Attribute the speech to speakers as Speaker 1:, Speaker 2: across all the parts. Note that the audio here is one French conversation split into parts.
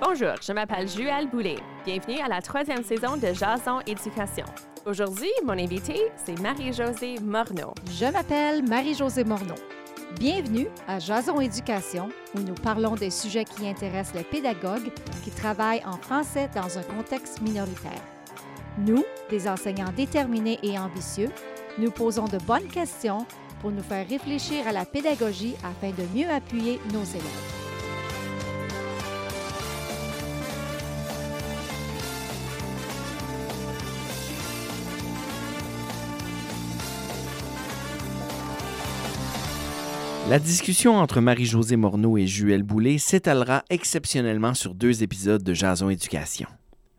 Speaker 1: Bonjour, je m'appelle Juelle Boulet. Bienvenue à la troisième saison de Jason Éducation. Aujourd'hui, mon invité, c'est Marie-Josée Morneau.
Speaker 2: Je m'appelle Marie-Josée Morneau. Bienvenue à Jason Éducation, où nous parlons des sujets qui intéressent les pédagogues qui travaillent en français dans un contexte minoritaire. Nous, des enseignants déterminés et ambitieux, nous posons de bonnes questions pour nous faire réfléchir à la pédagogie afin de mieux appuyer nos élèves.
Speaker 3: La discussion entre Marie-Josée Morneau et Juel Boulay s'étalera exceptionnellement sur deux épisodes de Jason Éducation.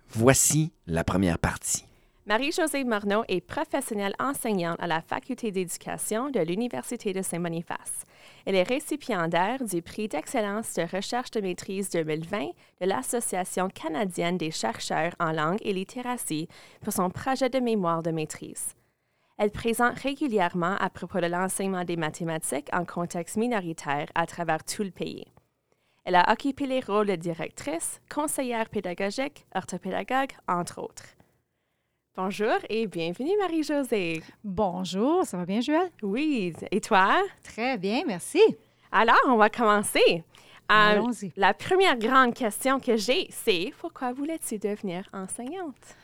Speaker 3: Voici la première partie.
Speaker 1: Marie-Josée Morneau est professionnelle enseignante à la Faculté d'éducation de l'Université de Saint-Boniface. Elle est récipiendaire du prix d'excellence de recherche de maîtrise 2020 de l'Association canadienne des chercheurs en langue et littératie pour son projet de mémoire de maîtrise. Elle présente régulièrement à propos de l'enseignement des mathématiques en contexte minoritaire à travers tout le pays. Elle a occupé les rôles de directrice, conseillère pédagogique, orthopédagogue, entre autres. Bonjour et bienvenue Marie-Josée.
Speaker 2: Bonjour, ça va bien, Joël?
Speaker 1: Oui, et toi?
Speaker 2: Très bien, merci.
Speaker 1: Alors, on va commencer. Euh,
Speaker 2: Allons-y.
Speaker 1: la première grande question que j'ai, c'est pourquoi voulais-tu devenir enseignante?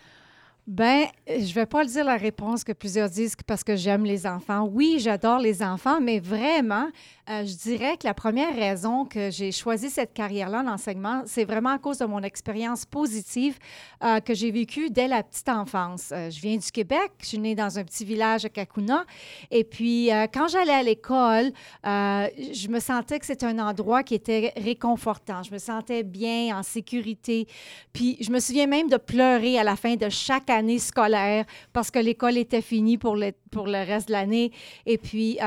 Speaker 2: Ben, je vais pas le dire la réponse que plusieurs disent parce que j'aime les enfants. Oui, j'adore les enfants, mais vraiment, euh, je dirais que la première raison que j'ai choisi cette carrière-là en enseignement, c'est vraiment à cause de mon expérience positive euh, que j'ai vécue dès la petite enfance. Euh, je viens du Québec, je suis née dans un petit village à Kakuna, et puis quand j'allais à l'école, je me sentais que c'était un endroit qui était réconfortant. Je me sentais bien, en sécurité. Puis je me souviens même de pleurer à la fin de chaque année scolaire parce que l'école était finie pour le, pour le reste de l'année. Et puis,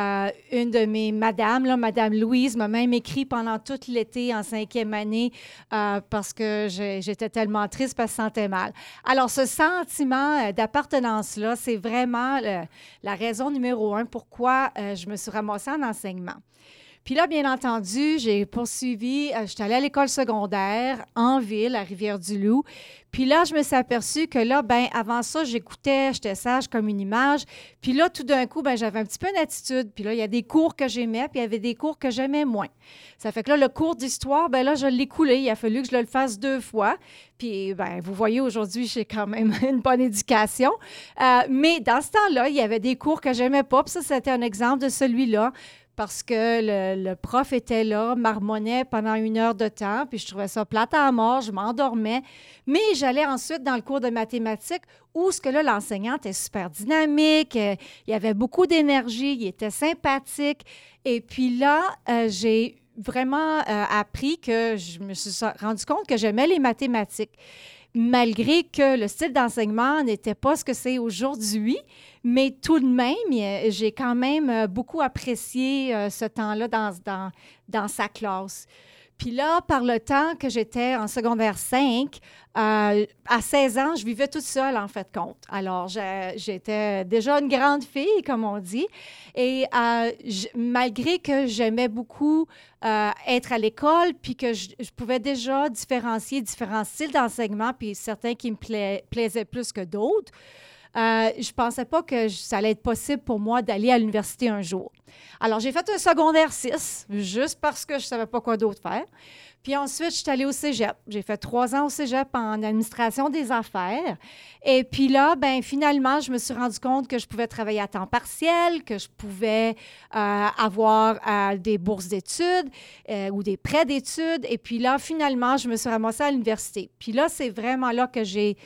Speaker 2: une de mes madames, Madame Louise, m'a même écrit pendant toute l'été en cinquième année euh, parce que j'étais tellement triste parce que je sentais mal. Alors, ce sentiment euh, d'appartenance-là, c'est vraiment la raison numéro un pourquoi euh, je me suis ramassée en enseignement. Puis là, bien entendu, j'ai poursuivi, euh, j'étais allée à l'école secondaire en ville, à Rivière-du-Loup. Puis là, je me suis aperçue que là, ben avant ça, j'écoutais, j'étais sage comme une image. Puis là, tout d'un coup, ben j'avais un petit peu d'attitude. Puis là, il y a des cours que j'aimais, puis il y avait des cours que j'aimais moins. Ça fait que là, le cours d'histoire, ben là, je l'ai coulé. Il a fallu que je le fasse deux fois. Puis, ben vous voyez, aujourd'hui, j'ai quand même une bonne éducation. Euh, mais dans ce temps-là, il y avait des cours que j'aimais pas. Puis ça, c'était un exemple de celui-là parce que le, prof était là, marmonnait pendant une heure de temps, puis je trouvais ça plate à mort, je m'endormais. Mais j'allais ensuite dans le cours de mathématiques où ce que là, l'enseignant était super dynamique, euh, il y avait beaucoup d'énergie, il était sympathique. Et puis là, euh, j'ai vraiment euh, appris que je me suis rendu compte que j'aimais les mathématiques malgré que le style d'enseignement n'était pas ce que c'est aujourd'hui, mais tout de même, il- j'ai quand même euh, beaucoup apprécié euh, ce temps-là dans sa classe. Puis là, par le temps que j'étais en secondaire 5, euh, à 16 ans, je vivais toute seule, en fait, compte. Alors, j'étais déjà une grande fille, comme on dit. Et euh, malgré que j'aimais beaucoup euh, être à l'école, puis que je, pouvais déjà différencier différents styles d'enseignement, puis certains qui me pla- plaisaient plus que d'autres, euh, je pensais pas que ça allait être possible pour moi d'aller à l'université un jour. Alors, j'ai fait un secondaire 6, juste parce que je savais pas quoi d'autre faire. Puis ensuite, je suis allée au cégep. J'ai fait trois ans au cégep en administration des affaires. Et puis là, ben finalement, je me suis rendu compte que je pouvais travailler à temps partiel, que je pouvais euh, avoir euh, des bourses d'études ou des prêts d'études. Et puis là, finalement, je me suis ramassée à l'université. Puis là, c'est vraiment là que j'ai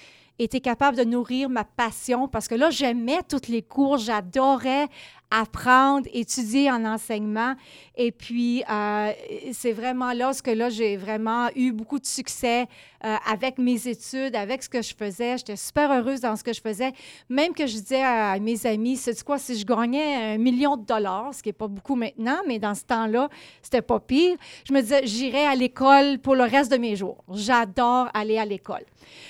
Speaker 2: été capable de nourrir ma passion parce que là, j'aimais tous les cours, j'adorais apprendre, étudier en enseignement. Et puis, euh, c'est vraiment là ce que là, j'ai vraiment eu beaucoup de succès euh, avec mes études, avec ce que je faisais. J'étais super heureuse dans ce que je faisais. Même que je disais à mes amis, c'est quoi, si je gagnais un million de dollars, ce qui n'est pas beaucoup maintenant, mais dans ce temps-là, c'était pas pire, je me disais, j'irai à l'école pour le reste de mes jours. J'adore aller à l'école.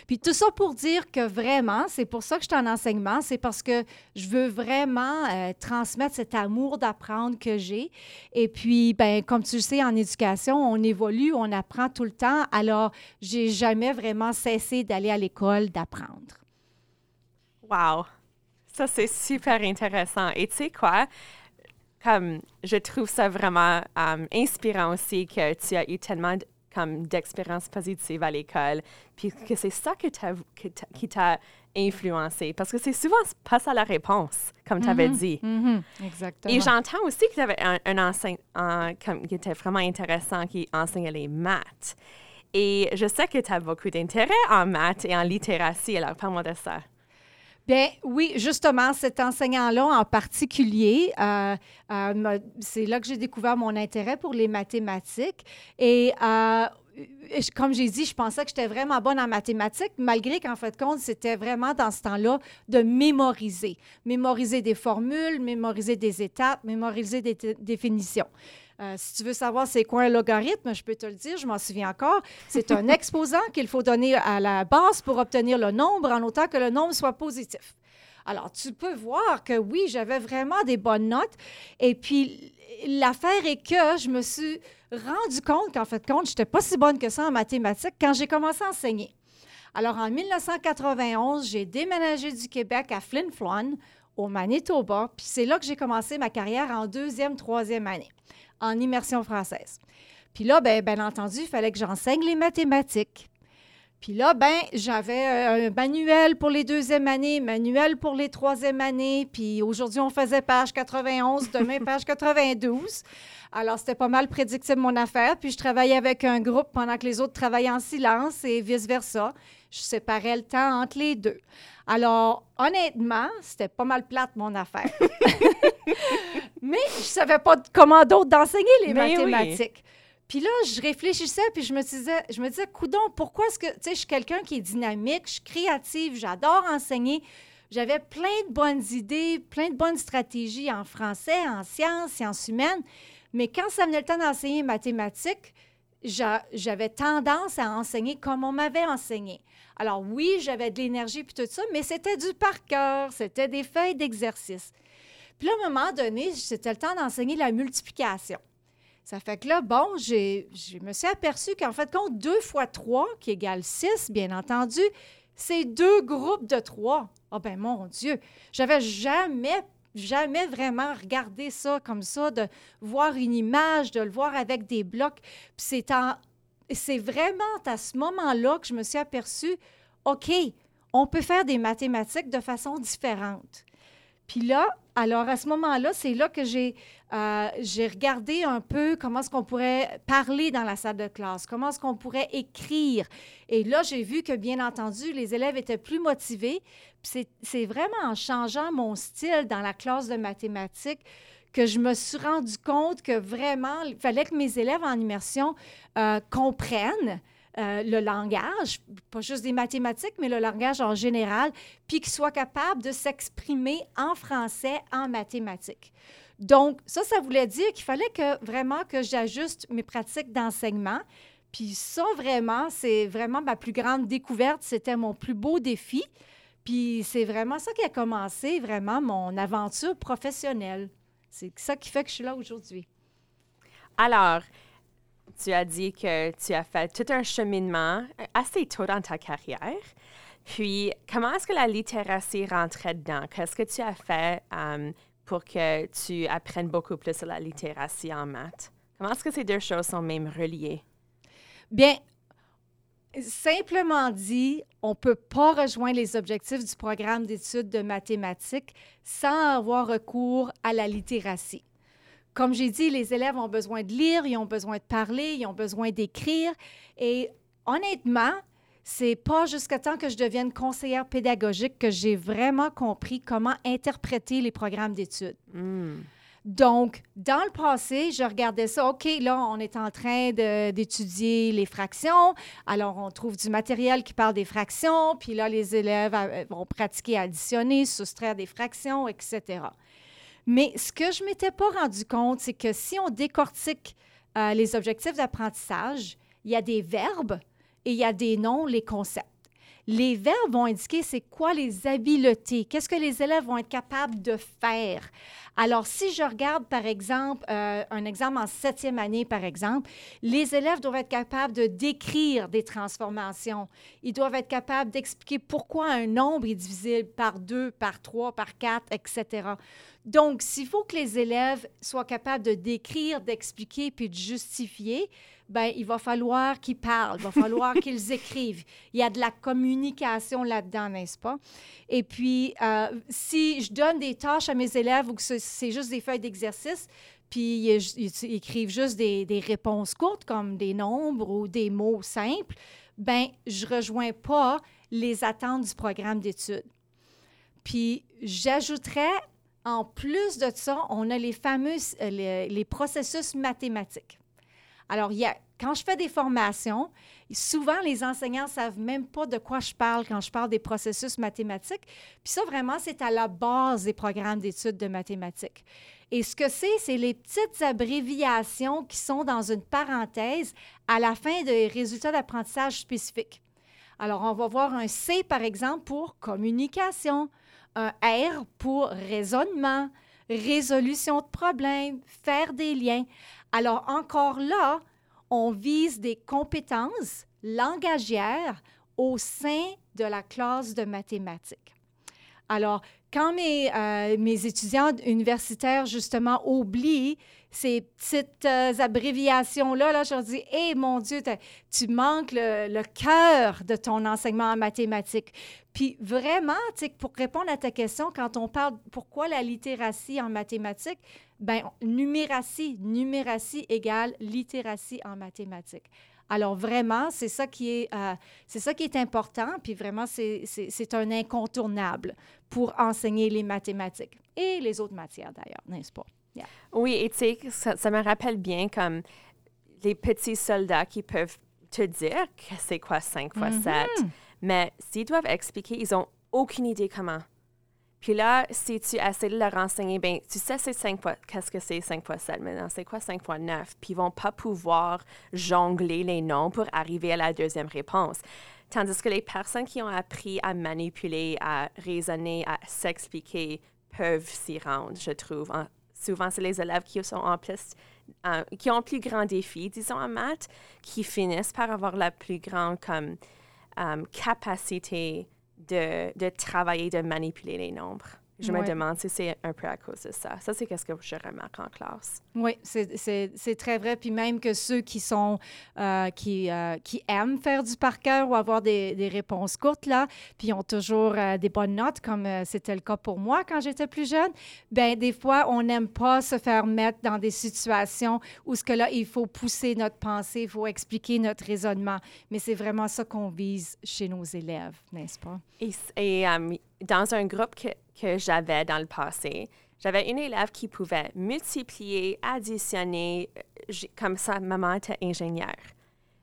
Speaker 2: Puis tout ça pour dire que vraiment, c'est pour ça que je suis en enseignement, c'est parce que je veux vraiment euh, transmettre transmettre cet amour d'apprendre que j'ai. Et puis, ben, comme tu le sais, en éducation, on évolue, on apprend tout le temps. Alors, j'ai jamais vraiment cessé d'aller à l'école, d'apprendre.
Speaker 1: Wow! Ça, c'est super intéressant. Et tu sais quoi? Comme, je trouve ça vraiment um, inspirant aussi que tu as eu tellement comme d'expériences positives à l'école, puis que c'est ça que qui t'a influencé. Parce que c'est souvent pas ça la réponse, comme tu avais
Speaker 2: Mhm,
Speaker 1: dit.
Speaker 2: mhm, Exactement.
Speaker 1: Et j'entends aussi que tu avais un, un enseignant comme, qui était vraiment intéressant, qui enseignait les maths. Et je sais que tu as beaucoup d'intérêt en maths et en littératie. Alors, parle-moi de ça.
Speaker 2: Bien, oui, justement, cet enseignant-là en particulier, euh, euh, c'est là que j'ai découvert mon intérêt pour les mathématiques. Et euh, comme j'ai dit, je pensais que j'étais vraiment bonne en mathématiques, malgré qu'en fait, compte, c'était vraiment dans ce temps-là de mémoriser. Mémoriser des formules, mémoriser des étapes, mémoriser des définitions. Euh, si tu veux savoir c'est quoi un logarithme, je peux te le dire, je m'en souviens encore. C'est un exposant qu'il faut donner à la base pour obtenir le nombre en autant que le nombre soit positif. Alors, tu peux voir que oui, j'avais vraiment des bonnes notes. Et puis, l'affaire est que je me suis rendu compte qu'en fait, compte, je n'étais pas si bonne que ça en mathématiques quand j'ai commencé à enseigner. Alors, en 1991, j'ai déménagé du Québec à Flin Flon, au Manitoba, puis c'est là que j'ai commencé ma carrière en deuxième, troisième année, en immersion française. Puis là, bien, bien entendu, il fallait que j'enseigne les mathématiques. Puis là, ben, j'avais euh, un manuel pour les deuxièmes années, manuel pour les troisième années. Puis aujourd'hui, on faisait page 91, demain, page 92. Alors, c'était pas mal prédictible, mon affaire. Puis je travaillais avec un groupe pendant que les autres travaillaient en silence et vice-versa. Je séparais le temps entre les deux. Alors, honnêtement, c'était pas mal plate, mon affaire. Mais je savais pas comment d'autre d'enseigner les
Speaker 1: Mais oui.
Speaker 2: mathématiques. Puis là, je réfléchissais, puis je me disais, je me disais, coudon, pourquoi est-ce que, tu sais, je suis quelqu'un qui est dynamique, je suis créative, j'adore enseigner. J'avais plein de bonnes idées, plein de bonnes stratégies en français, en sciences, sciences humaines. Mais quand ça venait le temps d'enseigner mathématiques, j'a- j'avais tendance à enseigner comme on m'avait enseigné. Alors oui, j'avais de l'énergie puis tout ça, mais c'était du par cœur, c'était des feuilles d'exercice. Puis à un moment donné, c'était le temps d'enseigner la multiplication. Ça fait que là, bon, je me suis aperçue qu'en fait, compte 2 fois 3, qui égale 6, bien entendu, c'est deux groupes de trois. Ah ben mon Dieu, j'avais jamais, jamais vraiment regardé ça comme ça, de voir une image, de le voir avec des blocs. Puis c'est c'est vraiment à ce moment-là que je me suis aperçue, OK, on peut faire des mathématiques de façon différente. Puis là, alors à ce moment-là, c'est là que j'ai euh, j'ai regardé un peu comment est-ce qu'on pourrait parler dans la salle de classe, comment est-ce qu'on pourrait écrire. Et là, j'ai vu que, bien entendu, les élèves étaient plus motivés. C'est vraiment en changeant mon style dans la classe de mathématiques que je me suis rendu compte que vraiment, il fallait que mes élèves en immersion euh, comprennent euh, le langage, pas juste des mathématiques, mais le langage en général, puis qu'ils soient capables de s'exprimer en français, en mathématiques. Donc, ça, ça voulait dire qu'il fallait que vraiment que j'ajuste mes pratiques d'enseignement. Puis ça, vraiment, c'est vraiment ma plus grande découverte. C'était mon plus beau défi. Puis c'est vraiment ça qui a commencé, vraiment, mon aventure professionnelle. C'est ça qui fait que je suis là aujourd'hui.
Speaker 1: Alors, tu as dit que tu as fait tout un cheminement assez tôt dans ta carrière. Puis, comment est-ce que la littératie rentrait dedans? Qu'est-ce que tu as fait euh, pour que tu apprennes beaucoup plus sur la littératie en maths? Comment est-ce que ces deux choses sont même reliées?
Speaker 2: Bien, simplement dit, on ne peut pas rejoindre les objectifs du programme d'études de mathématiques sans avoir recours à la littératie. Comme j'ai dit, les élèves ont besoin de lire, ils ont besoin de parler, ils ont besoin d'écrire. Et honnêtement, c'est pas jusqu'à temps que je devienne conseillère pédagogique que j'ai vraiment compris comment interpréter les programmes d'études.
Speaker 1: Hmm.
Speaker 2: Donc, dans le passé, je regardais ça. OK, là, on est en train d'étudier les fractions. Alors, on trouve du matériel qui parle des fractions. Puis là, les élèves euh, vont pratiquer à additionner, soustraire des fractions, etc. Mais ce que je ne m'étais pas rendu compte, c'est que si on décortique euh, les objectifs d'apprentissage, il y a des verbes et il y a des noms, les concepts. Les verbes vont indiquer c'est quoi les habiletés, qu'est-ce que les élèves vont être capables de faire. Alors, si je regarde, par exemple, euh, un exemple en septième année, par exemple, les élèves doivent être capables de décrire des transformations. Ils doivent être capables d'expliquer pourquoi un nombre est divisible par deux, par trois, par quatre, etc. Donc, s'il faut que les élèves soient capables de décrire, d'expliquer puis de justifier, ben il va falloir qu'ils parlent, il va falloir qu'ils écrivent. Il y a de la communication là-dedans, n'est-ce pas? Et puis, euh, si je donne des tâches à mes élèves ou que c'est juste des feuilles d'exercice, puis ils, écrivent juste des, des, réponses courtes comme des nombres ou des mots simples, ben je rejoins pas les attentes du programme d'études. Puis j'ajouterais, en plus de ça, on a les fameux euh, les, processus mathématiques. Alors, il quand je fais des formations, souvent les enseignants ne savent même pas de quoi je parle quand je parle des processus mathématiques. Puis ça, vraiment, c'est à la base des programmes d'études de mathématiques. Et ce que c'est, c'est les petites abréviations qui sont dans une parenthèse à la fin des résultats d'apprentissage spécifiques. Alors, on va voir un C, par exemple, pour communication, un R pour raisonnement, résolution de problèmes, faire des liens. Alors encore là, on vise des compétences langagières au sein de la classe de mathématiques. Alors, quand mes, euh, mes étudiants universitaires, justement, oublient ces petites euh, abréviations-là, là, je leur dis, hé, mon Dieu, tu manques le, le cœur de ton enseignement en mathématiques. Puis vraiment, pour répondre à ta question, quand on parle pourquoi la littératie en mathématiques, ben numératie, numératie égale littératie en mathématiques. Alors vraiment, c'est ça qui est, euh, c'est ça qui est important, puis vraiment, c'est, un incontournable pour enseigner les mathématiques et les autres matières d'ailleurs, n'est-ce pas?
Speaker 1: Oui, et tu sais, ça, me rappelle bien comme les petits soldats qui peuvent te dire que c'est quoi 5 fois 7, mm-hmm. mais s'ils doivent expliquer, ils n'ont aucune idée comment. Puis là, si tu essaies de leur enseigner, ben, tu sais, c'est 5 fois, qu'est-ce que c'est 5 fois 7 maintenant? C'est quoi 5 fois 9? Puis ils vont pas pouvoir jongler les noms pour arriver à la deuxième réponse. Tandis que les personnes qui ont appris à manipuler, à raisonner, à s'expliquer peuvent s'y rendre, je trouve. souvent, c'est les élèves qui sont en plus, qui ont plus grand défi, disons, en maths, qui finissent par avoir la plus grande comme, um, capacité de, de travailler, de manipuler les nombres. Je me demande si c'est un peu à cause de ça. Ça, c'est ce que je remarque en classe.
Speaker 2: Oui, c'est très vrai. Puis même que ceux qui sont euh, qui, euh, qui aiment faire du par cœur ou avoir des, des réponses courtes, là, puis ont toujours euh, des bonnes notes, comme c'était le cas pour moi quand j'étais plus jeune, ben des fois, on n'aime pas se faire mettre dans des situations où ce que là, il faut pousser notre pensée, il faut expliquer notre raisonnement. Mais c'est vraiment ça qu'on vise chez nos élèves, n'est-ce pas?
Speaker 1: Et, et dans un groupe que que j'avais dans le passé. J'avais une élève qui pouvait multiplier, additionner, euh, comme ça, maman était ingénieure.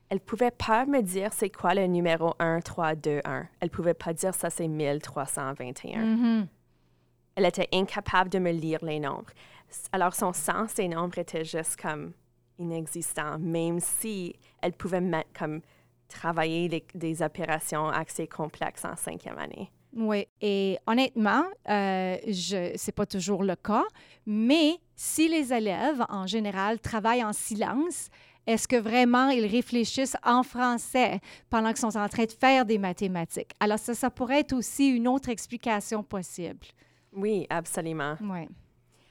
Speaker 1: Elle pouvait pas me dire c'est quoi le numéro 1, 3, 2, 1. Elle pouvait pas dire ça c'est 1321. Mm-hmm. Elle était incapable de me lire les nombres. Alors son sens des nombres était juste comme inexistant, même si elle pouvait mettre, comme travailler des opérations assez complexes en cinquième année.
Speaker 2: Oui, et honnêtement, euh, ce n'est pas toujours le cas, mais si les élèves, en général, travaillent en silence, est-ce que vraiment ils réfléchissent en français pendant qu'ils sont en train de faire des mathématiques? Alors, ça, ça pourrait être aussi une autre explication possible.
Speaker 1: Oui, absolument.
Speaker 2: Oui.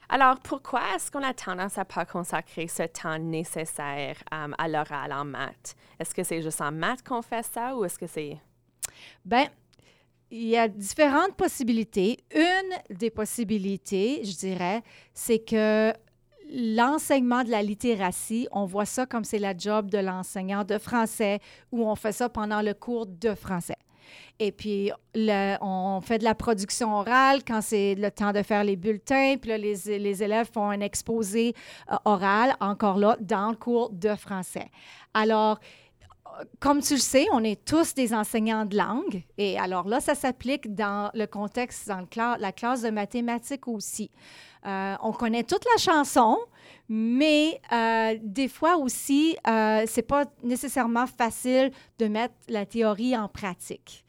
Speaker 1: Alors, pourquoi est-ce qu'on a tendance à pas consacrer ce temps nécessaire um, à l'oral en maths? Est-ce que c'est juste en maths qu'on fait ça ou est-ce que c'est...
Speaker 2: Ben, il y a différentes possibilités. Une des possibilités, je dirais, c'est que l'enseignement de la littératie, on voit ça comme c'est la job de l'enseignant de français ou on fait ça pendant le cours de français. Et puis, on fait de la production orale quand c'est le temps de faire les bulletins. Puis les élèves font un exposé euh, oral, encore là, dans le cours de français. Alors, comme tu le sais, on est tous des enseignants de langue. Et alors là, ça s'applique dans le contexte, dans la classe de mathématiques aussi. Euh, on connaît toute la chanson, mais euh, des fois aussi, euh, c'est pas nécessairement facile de mettre la théorie en pratique.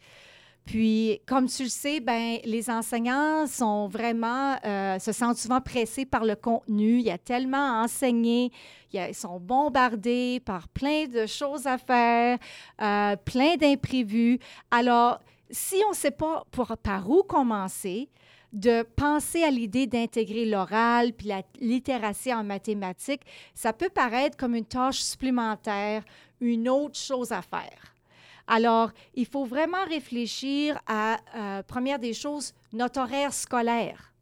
Speaker 2: Puis, comme tu le sais, ben, les enseignants sont vraiment, euh, se sentent souvent pressés par le contenu. Il y a tellement à enseigner. ils sont bombardés par plein de choses à faire, euh, plein d'imprévus. Alors, si on ne sait pas pour, par où commencer, de penser à l'idée d'intégrer l'oral puis la littératie en mathématiques, ça peut paraître comme une tâche supplémentaire, une autre chose à faire. Alors, il faut vraiment réfléchir à, euh, première des choses, notre horaire scolaire.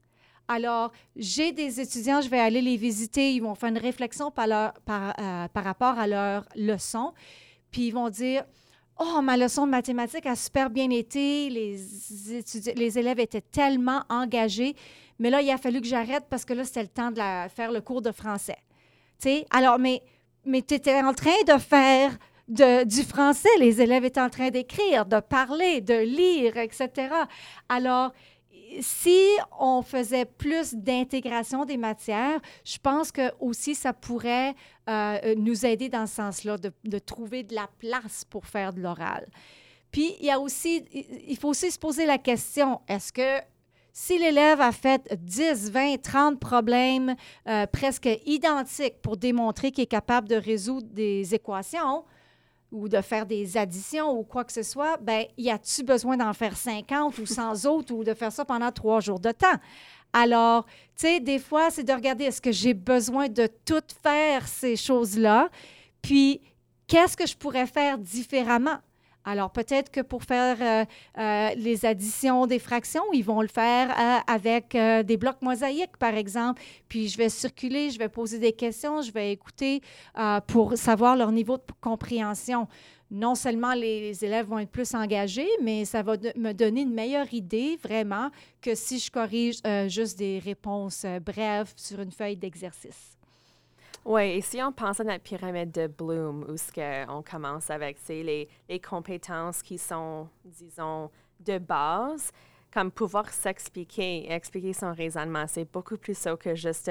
Speaker 2: Alors, j'ai des étudiants, je vais aller les visiter, ils vont faire une réflexion par, euh, rapport à leur leçon, puis ils vont dire, Oh, ma leçon de mathématiques a super bien été, les, élèves étaient tellement engagés, mais là, il a fallu que j'arrête parce que là, c'était le temps de faire le cours de français. Tu sais, alors, mais, mais tu étais en train de faire du français. Les élèves étaient en train d'écrire, de parler, de lire, etc. Alors, si on faisait plus d'intégration des matières, je pense que aussi ça pourrait euh, nous aider dans ce sens-là, de, de, trouver de la place pour faire de l'oral. Puis, il y a aussi, il faut aussi se poser la question, est-ce que si l'élève a fait 10, 20, 30 problèmes euh, presque identiques pour démontrer qu'il est capable de résoudre des équations, ou de faire des additions ou quoi que ce soit, ben y a-tu besoin d'en faire 50 ou 100 autres ou de faire ça pendant trois jours de temps? Alors, tu sais, des fois, c'est de regarder est-ce que j'ai besoin de tout faire ces choses-là, puis qu'est-ce que je pourrais faire différemment? Alors, peut-être que pour faire euh, euh, les additions des fractions, ils vont le faire euh, avec des blocs mosaïques, par exemple. Puis, je vais circuler, je vais poser des questions, je vais écouter pour savoir leur niveau de compréhension. Non seulement les élèves vont être plus engagés, mais ça va me donner une meilleure idée, vraiment, que si je corrige juste des réponses brèves sur une feuille d'exercice.
Speaker 1: Oui, et si on pense à la pyramide de Bloom, où ce on commence avec les, les compétences qui sont, disons, de base, comme pouvoir s'expliquer, expliquer son raisonnement, c'est beaucoup plus ça que juste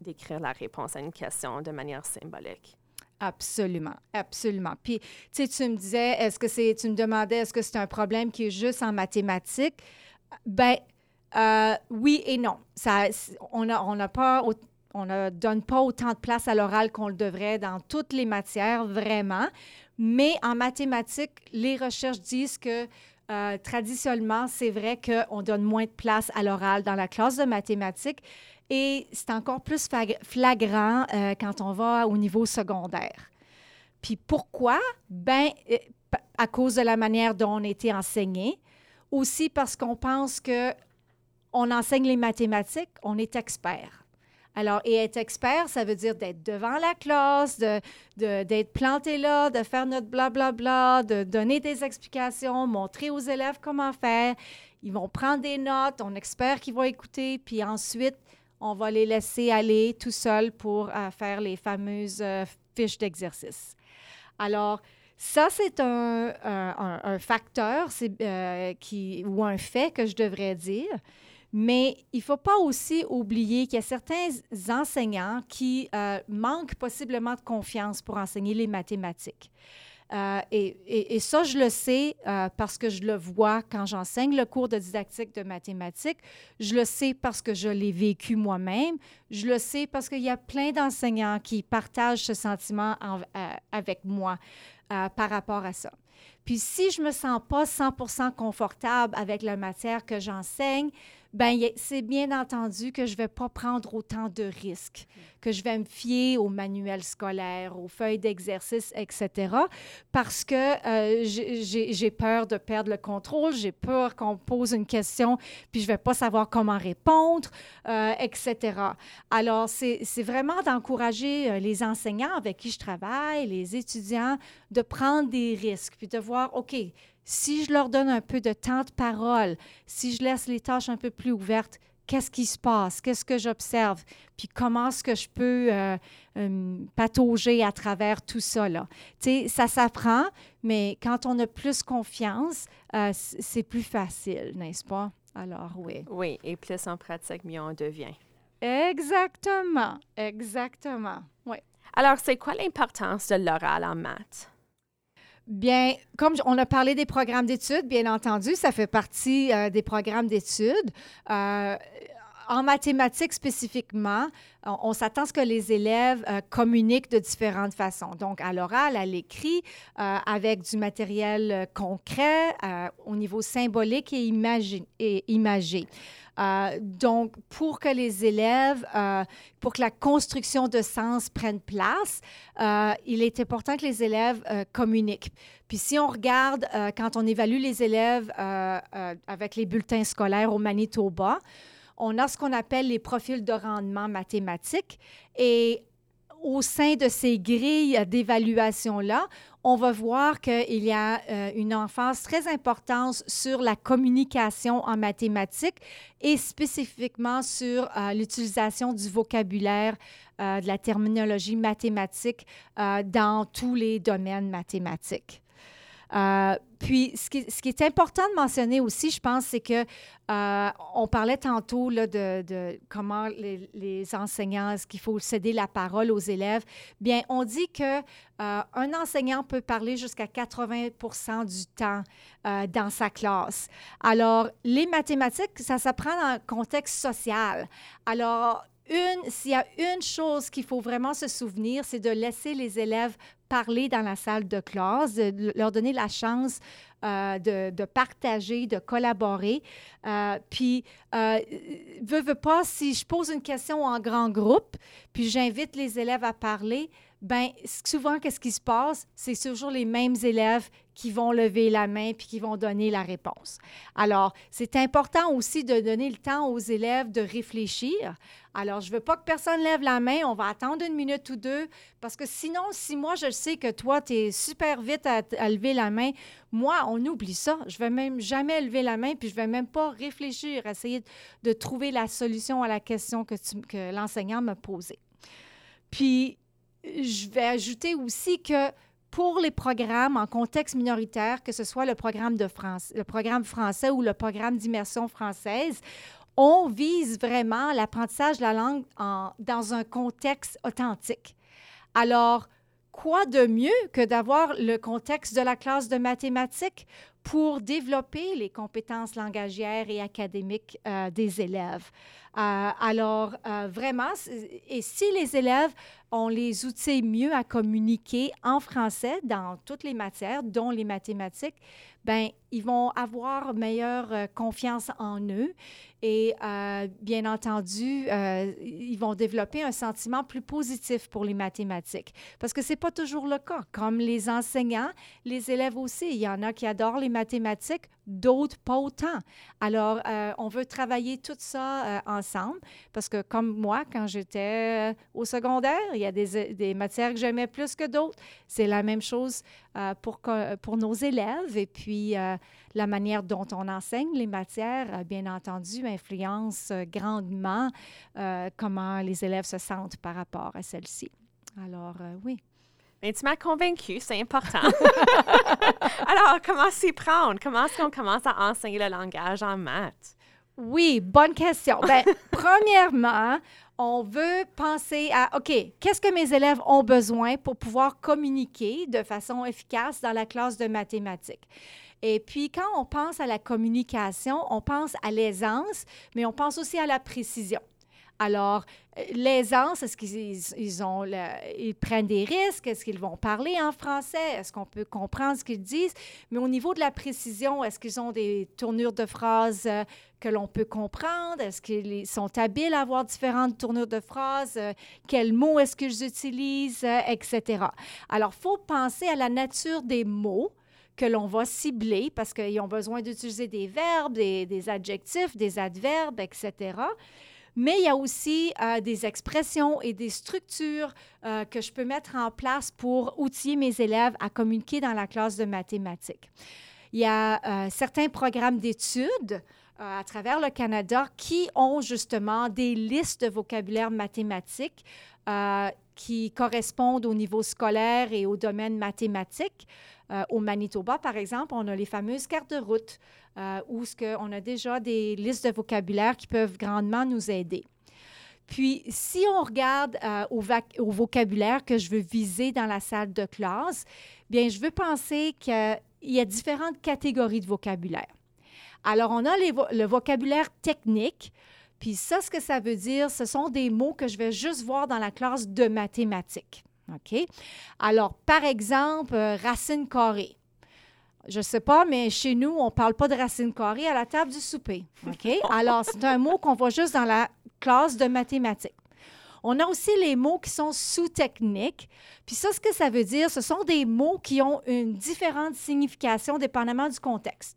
Speaker 1: d'écrire la réponse à une question de manière symbolique.
Speaker 2: Absolument, absolument. Puis, tu sais, tu me disais, est-ce que c'est, tu me demandais, est-ce que c'est un problème qui est juste en mathématiques? Ben, euh, oui et non. Ça, on n'a on a pas on ne donne pas autant de place à l'oral qu'on le devrait dans toutes les matières, vraiment. Mais en mathématiques, les recherches disent que euh, traditionnellement, c'est vrai qu'on donne moins de place à l'oral dans la classe de mathématiques et c'est encore plus flagrant euh, quand on va au niveau secondaire. Puis pourquoi? Ben, euh, à cause de la manière dont on a été enseigné, aussi parce qu'on pense que on enseigne les mathématiques, on est expert. Alors, et être expert, ça veut dire d'être devant la classe, d'être de, planté là, de faire notre blablabla, de donner des explications, montrer aux élèves comment faire. Ils vont prendre des notes, on espère qu'ils vont écouter, puis ensuite, on va les laisser aller tout seuls pour euh, faire les fameuses euh, fiches d'exercice. Alors, ça, c'est un, un, facteur euh, qui, ou un fait que je devrais dire. Mais il ne faut pas aussi oublier qu'il y a certains enseignants qui euh, manquent possiblement de confiance pour enseigner les mathématiques. Euh, et, ça, je le sais euh, parce que je le vois quand j'enseigne le cours de didactique de mathématiques. Je le sais parce que je l'ai vécu moi-même. Je le sais parce qu'il y a plein d'enseignants qui partagent ce sentiment avec moi par rapport à ça. Puis si je ne me sens pas 100% confortable avec la matière que j'enseigne, ben c'est bien entendu que je ne vais pas prendre autant de risques, que je vais me fier aux manuels scolaires, aux feuilles d'exercice, etc. Parce que euh, j'ai peur de perdre le contrôle, j'ai peur qu'on pose une question, puis je ne vais pas savoir comment répondre, euh, etc. Alors, c'est vraiment d'encourager euh, les enseignants avec qui je travaille, les étudiants, de prendre des risques, puis de voir, OK, si je leur donne un peu de temps de parole, si je laisse les tâches un peu plus ouvertes, qu'est-ce qui se passe, qu'est-ce que j'observe, puis comment est-ce que je peux euh, euh, patauger à travers tout ça. Là? sais, ça s'apprend, mais quand on a plus confiance, euh, c'est plus facile, n'est-ce pas? Alors, oui.
Speaker 1: Oui, et plus on pratique, mieux on devient.
Speaker 2: Exactement, exactement, oui.
Speaker 1: Alors, c'est quoi l'importance de l'oral en maths?
Speaker 2: Bien, comme on a parlé des programmes d'études, bien entendu, ça fait partie euh, des programmes d'études. Euh, en mathématiques spécifiquement, on, s'attend à ce que les élèves euh, communiquent de différentes façons. Donc, à l'oral, à l'écrit, avec du matériel concret, au niveau symbolique et, imagé. Euh, donc, pour que les élèves, euh, pour que la construction de sens prenne place, euh, il est important que les élèves communiquent. Puis si on regarde, quand on évalue les élèves avec les bulletins scolaires au Manitoba, on a ce qu'on appelle les profils de rendement mathématiques. Et au sein de ces grilles d'évaluation-là, on va voir qu'il y a euh, une emphase très importante sur la communication en mathématiques et spécifiquement sur euh, l'utilisation du vocabulaire, euh, de la terminologie mathématique dans tous les domaines mathématiques. Euh, puis, ce qui, est important de mentionner aussi, je pense, c'est que euh, on parlait tantôt là, de, comment les, les enseignants, est-ce qu'il faut céder la parole aux élèves? Bien, on dit que euh, un enseignant peut parler jusqu'à 80 du temps dans sa classe. Alors, les mathématiques, ça s'apprend dans un contexte social. Alors, s'il y a une chose qu'il faut vraiment se souvenir, c'est de laisser les élèves parler dans la salle de classe, de leur donner la chance euh, de, partager, de collaborer. Euh, puis, euh, veux, veux pas, si je pose une question en grand groupe, puis j'invite les élèves à parler, ben souvent, qu'est-ce qui se passe? C'est toujours les mêmes élèves qui vont lever la main puis qui vont donner la réponse. Alors, c'est important aussi de donner le temps aux élèves de réfléchir. Alors, je ne veux pas que personne lève la main. On va attendre une minute ou deux parce que sinon, si moi, je sais que toi, tu es super vite à, lever la main, moi, on oublie ça. Je ne vais même jamais lever la main puis je ne vais même pas réfléchir, essayer de trouver la solution à la question que, que l'enseignant m'a posée. Puis, je vais ajouter aussi que pour les programmes en contexte minoritaire, que ce soit le programme, de France, le programme français ou le programme d'immersion française, on vise vraiment l'apprentissage de la langue dans un contexte authentique. Alors, quoi de mieux que d'avoir le contexte de la classe de mathématiques pour développer les compétences langagières et académiques euh, des élèves? Euh, alors, euh, vraiment, et si les élèves ont les outils mieux à communiquer en français dans toutes les matières, dont les mathématiques, ben ils vont avoir meilleure confiance en eux et euh, bien entendu, euh, ils vont développer un sentiment plus positif pour les mathématiques. Parce que ce n'est pas toujours le cas. Comme les enseignants, les élèves aussi, il y en a qui adorent les mathématiques, d'autres pas autant. Alors, on veut travailler tout ça ensemble parce que comme moi, quand j'étais au secondaire, il y a des, des matières que j'aimais plus que d'autres. C'est la même chose pour, pour nos élèves. Et puis, la manière dont on enseigne les matières, euh, bien entendu, influence euh, grandement euh, comment les élèves se sentent par rapport à celle-ci. Alors, oui.
Speaker 1: Mais tu m'as convaincu, c'est important. Alors, comment s'y prendre? Comment est-ce qu'on commence à enseigner le langage en maths?
Speaker 2: Oui, bonne question. Bien, premièrement, on veut penser à, OK, qu'est-ce que mes élèves ont besoin pour pouvoir communiquer de façon efficace dans la classe de mathématiques? Et puis, quand on pense à la communication, on pense à l'aisance, mais on pense aussi à la précision. Alors, euh, l'aisance, est-ce qu'ils ont ils prennent des risques? Est-ce qu'ils vont parler en français? Est-ce qu'on peut comprendre ce qu'ils disent? Mais au niveau de la précision, est-ce qu'ils ont des tournures de phrases euh, que l'on peut comprendre? Est-ce qu'ils sont habiles à avoir différentes tournures de phrases? Euh, quels mots est-ce qu'ils utilisent? etc. Alors, il faut penser à la nature des mots que l'on va cibler parce qu'ils ont besoin d'utiliser des verbes, des, adjectifs, des adverbes, etc. Mais il y a aussi euh, des expressions et des structures euh, que je peux mettre en place pour outiller mes élèves à communiquer dans la classe de mathématiques. Il y a euh, certains programmes d'études à travers le Canada qui ont justement des listes de vocabulaire mathématique qui correspondent au niveau scolaire et au domaine mathématique. Euh, au Manitoba, par exemple, on a les fameuses cartes de route euh, où ce que on a déjà des listes de vocabulaire qui peuvent grandement nous aider. Puis, si on regarde euh, au, au, vocabulaire que je veux viser dans la salle de classe, bien, je veux penser qu'il y a différentes catégories de vocabulaire. Alors, on a le vocabulaire technique. Puis ça, ce que ça veut dire, ce sont des mots que je vais juste voir dans la classe de mathématiques. OK? Alors, par exemple, euh, racine carrée. Je ne sais pas, mais chez nous, on ne parle pas de racine carrée à la table du souper. OK? Alors, c'est un mot qu'on voit juste dans la classe de mathématiques. On a aussi les mots qui sont sous-techniques. Puis ça, ce que ça veut dire, ce sont des mots qui ont une différente signification dépendamment du contexte.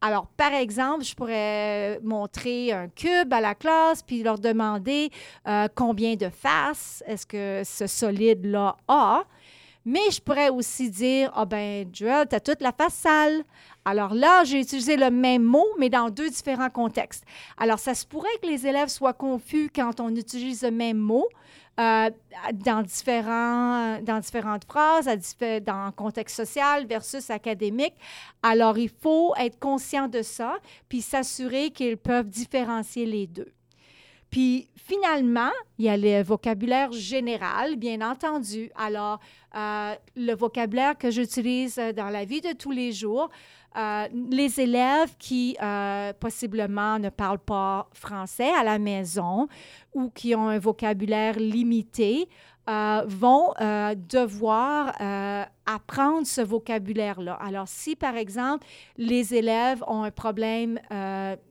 Speaker 2: Alors, par exemple, je pourrais montrer un cube à la classe, puis leur demander euh, combien de faces est-ce que ce solide-là a. Mais je pourrais aussi dire, ah ben, Joel, tu as toute la face sale. Alors là, j'ai utilisé le même mot, mais dans deux différents contextes. Alors, ça se pourrait que les élèves soient confus quand on utilise le même mot euh, dans, différents, dans différentes phrases, dans contexte social versus académique. Alors, il faut être conscient de ça, puis s'assurer qu'ils peuvent différencier les deux. Puis finalement, il y a le vocabulaire général, bien entendu. Alors, euh, le vocabulaire que j'utilise dans la vie de tous les jours, euh, les élèves qui euh, possiblement ne parlent pas français à la maison ou qui ont un vocabulaire limité euh, vont devoir apprendre ce vocabulaire-là. Alors, si par exemple les élèves ont un problème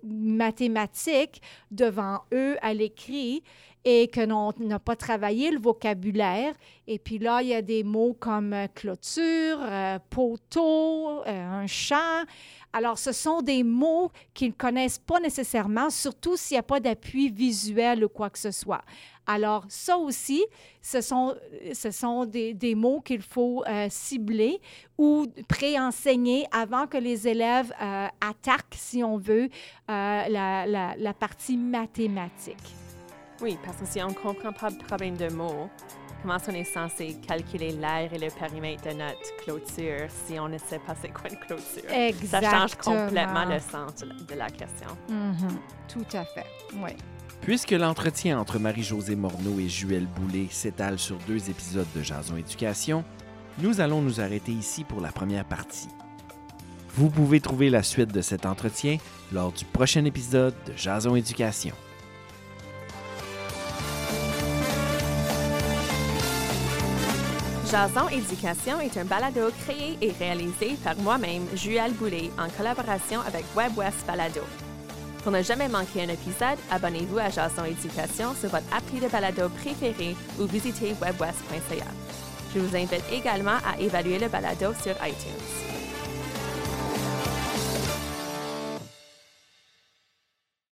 Speaker 2: mathématique devant eux à l'écrit, et que l'on n'a pas travaillé le vocabulaire. Et puis là, il y a des mots comme euh, clôture, euh, poteau, euh, un champ. Alors, ce sont des mots qu'ils ne connaissent pas nécessairement, surtout s'il n'y a pas d'appui visuel ou quoi que ce soit. Alors, ça aussi, ce sont, ce sont des, des mots qu'il faut cibler ou préenseigner avant que les élèves attaquent, si on veut, la, la, la partie mathématique.
Speaker 1: Oui, parce que si on ne comprend pas le problème de mots, comment on est censé calculer l'air et le périmètre de notre clôture si on ne sait pas c'est quoi une clôture?
Speaker 2: Exactement.
Speaker 1: Ça change complètement le sens de la question.
Speaker 2: Mm-hmm. Tout à fait, oui.
Speaker 3: Puisque l'entretien entre Marie-Josée Morneau et Juel Boulay s'étale sur deux épisodes de Jason Éducation, nous allons nous arrêter ici pour la première partie. Vous pouvez trouver la suite de cet entretien lors du prochain épisode de Jason Éducation.
Speaker 1: Jason Éducation est un balado créé et réalisé par moi-même, Juel Boulay, en collaboration avec WebWest Balado. Pour ne jamais manquer un épisode, abonnez-vous à Jason Éducation sur votre appli de balado préféré ou visitez webwest.ca. Je vous invite également à évaluer le balado sur iTunes.